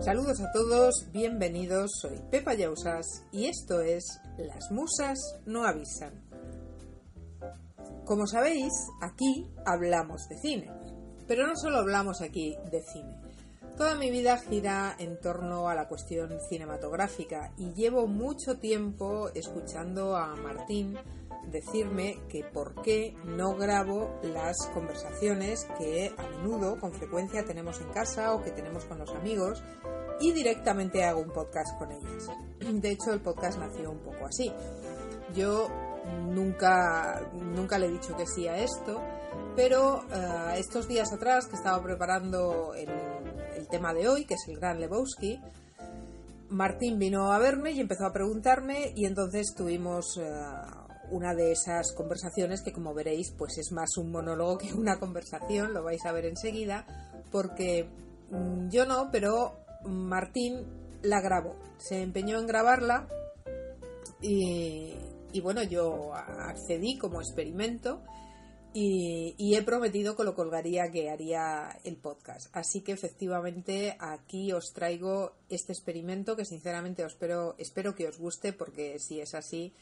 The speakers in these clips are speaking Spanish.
Saludos a todos, bienvenidos, soy Pepa Yausas y esto es Las Musas no avisan. Como sabéis, aquí hablamos de cine, pero no solo hablamos aquí de cine. Toda mi vida gira en torno a la cuestión cinematográfica y llevo mucho tiempo escuchando a Martín decirme que por qué no grabo las conversaciones que a menudo, con frecuencia, tenemos en casa o que tenemos con los amigos y directamente hago un podcast con ellas. De hecho, el podcast nació un poco así. Yo nunca, nunca le he dicho que sí a esto, pero eh, estos días atrás que estaba preparando el, tema de hoy, que es el Gran Lebowski, Martín vino a verme y empezó a preguntarme y entonces tuvimos uh, una de esas conversaciones que como veréis pues es más un monólogo que una conversación, lo vais a ver enseguida, porque mmm, yo no, pero Martín la grabó, se empeñó en grabarla y, bueno, yo accedí como experimento y, y, he prometido que lo colgaría que haría el podcast. Así que efectivamente aquí os traigo este experimento que sinceramente os espero, espero que os guste porque si es así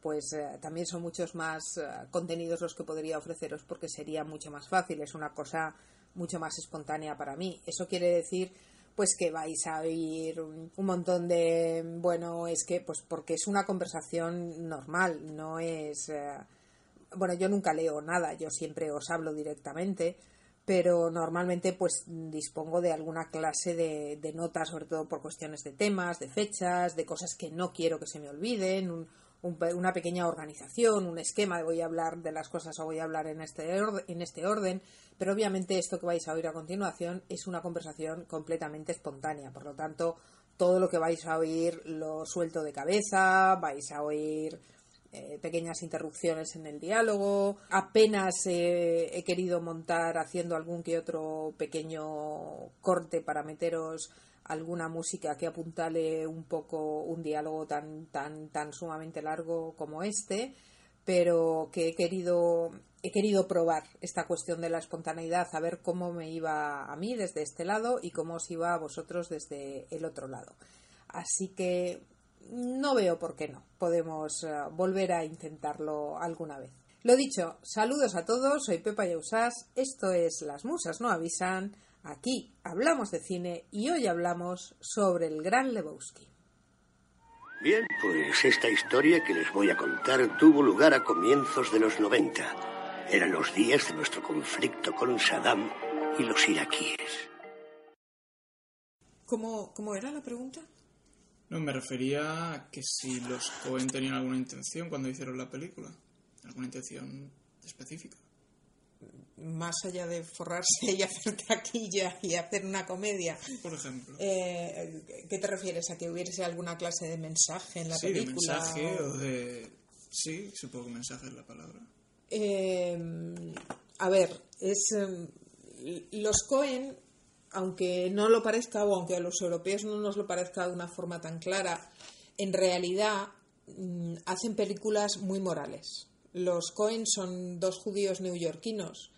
pues eh, también son muchos más eh, contenidos los que podría ofreceros porque sería mucho más fácil, es una cosa mucho más espontánea para mí. Eso quiere decir pues que vais a oír un, montón de bueno es que pues porque es una conversación normal no es eh, bueno yo nunca leo nada yo siempre os hablo directamente pero normalmente pues dispongo de alguna clase de, de notas sobre todo por cuestiones de temas de fechas de cosas que no quiero que se me olviden un, un, una pequeña organización, un esquema voy a hablar de las cosas o voy a hablar en este, orden, en este orden, pero obviamente esto que vais a oír a continuación es una conversación completamente espontánea, por lo tanto todo lo que vais a oír lo suelto de cabeza, vais a oír eh, pequeñas interrupciones en el diálogo, apenas eh, he querido montar haciendo algún que otro pequeño corte para meteros alguna música que apuntale un poco un diálogo tan tan tan sumamente largo como este pero que he querido he querido probar esta cuestión de la espontaneidad a ver cómo me iba a mí desde este lado y cómo os iba a vosotros desde el otro lado. Así que no veo por qué no. Podemos uh, volver a intentarlo alguna vez lo dicho saludos a todos soy Pepa Yausás esto es las musas no avisan Aquí hablamos de cine y hoy hablamos sobre el gran Lebowski. Bien, pues esta historia que les voy a contar tuvo lugar a comienzos de los 90. Eran los días de nuestro conflicto con Saddam y los iraquíes. ¿Cómo, cómo era la pregunta? No, me refería a que si los Cohen tenían alguna intención cuando hicieron la película. ¿Alguna intención específica? más allá de forrarse y hacer taquilla y hacer una comedia. Por ejemplo. Eh, ¿Qué te refieres? ¿A que hubiese alguna clase de mensaje en la sí, película? De mensaje o... o de. Sí, supongo que mensaje es la palabra. Eh, a ver, es. Eh, los Cohen, aunque no lo parezca, o aunque a los europeos no nos lo parezca de una forma tan clara, en realidad mm, hacen películas muy morales. Los Cohen son dos judíos neoyorquinos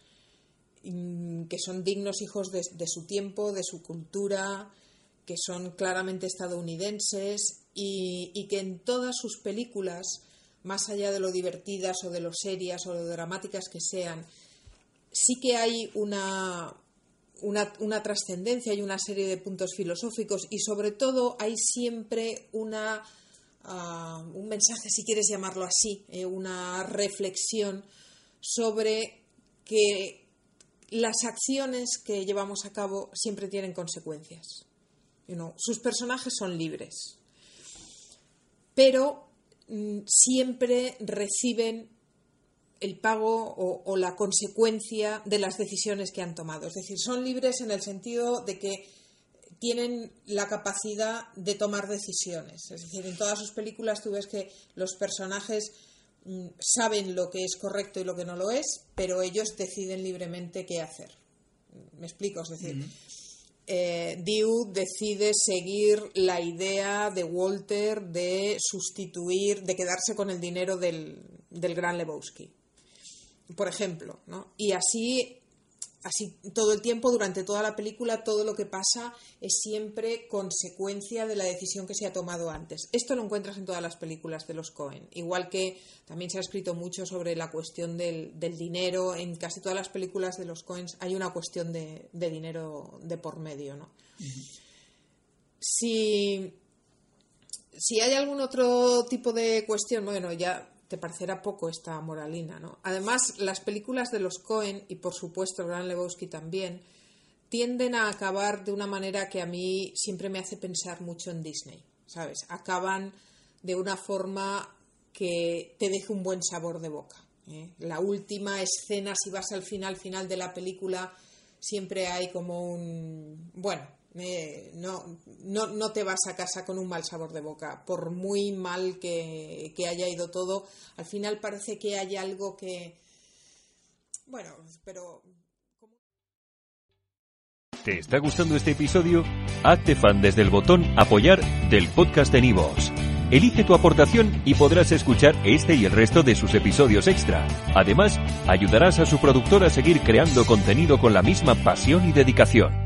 que son dignos hijos de, su tiempo, de su cultura, que son claramente estadounidenses y, y, que en todas sus películas, más allá de lo divertidas o de lo serias o de lo dramáticas que sean, sí que hay una, una, una trascendencia y una serie de puntos filosóficos y sobre todo hay siempre una, un mensaje, si quieres llamarlo así, eh, una reflexión sobre que las acciones que llevamos a cabo siempre tienen consecuencias. Sus personajes son libres, pero mm, siempre reciben el pago o, la consecuencia de las decisiones que han tomado. Es decir, son libres en el sentido de que tienen la capacidad de tomar decisiones. Es decir, en todas sus películas tú ves que los personajes saben lo que es correcto y lo que no lo es, pero ellos deciden libremente qué hacer. Me explico, es decir, eh, Dew decide seguir la idea de Walter de sustituir, de quedarse con el dinero del, del gran Lebowski. por ejemplo, ¿no? Y así así todo el tiempo, durante toda la película, todo lo que pasa es siempre consecuencia de la decisión que se ha tomado antes. Esto lo encuentras en todas las películas de los Cohen. Igual que también se ha escrito mucho sobre la cuestión del, dinero. En casi todas las películas de los Cohen hay una cuestión de, dinero de por medio, ¿no? Si, si hay algún otro tipo de cuestión, bueno, ya te parecerá poco esta moralina, ¿no? Además, las películas de los Cohen y por supuesto Gran Lebowski también tienden a acabar de una manera que a mí siempre me hace pensar mucho en Disney, ¿sabes? Acaban de una forma que te deje un buen sabor de boca. ¿eh? La última escena, si vas al final, final de la película, siempre hay como un, bueno, no, no, no, te vas a casa con un mal sabor de boca. Por muy mal que, que, haya ido todo, al final parece que hay algo que... Bueno, pero... ¿Te está gustando este episodio? Hazte fan desde el botón apoyar del podcast de Nivos. Elige tu aportación y podrás escuchar este y el resto de sus episodios extra. Además, ayudarás a su productor a seguir creando contenido con la misma pasión y dedicación.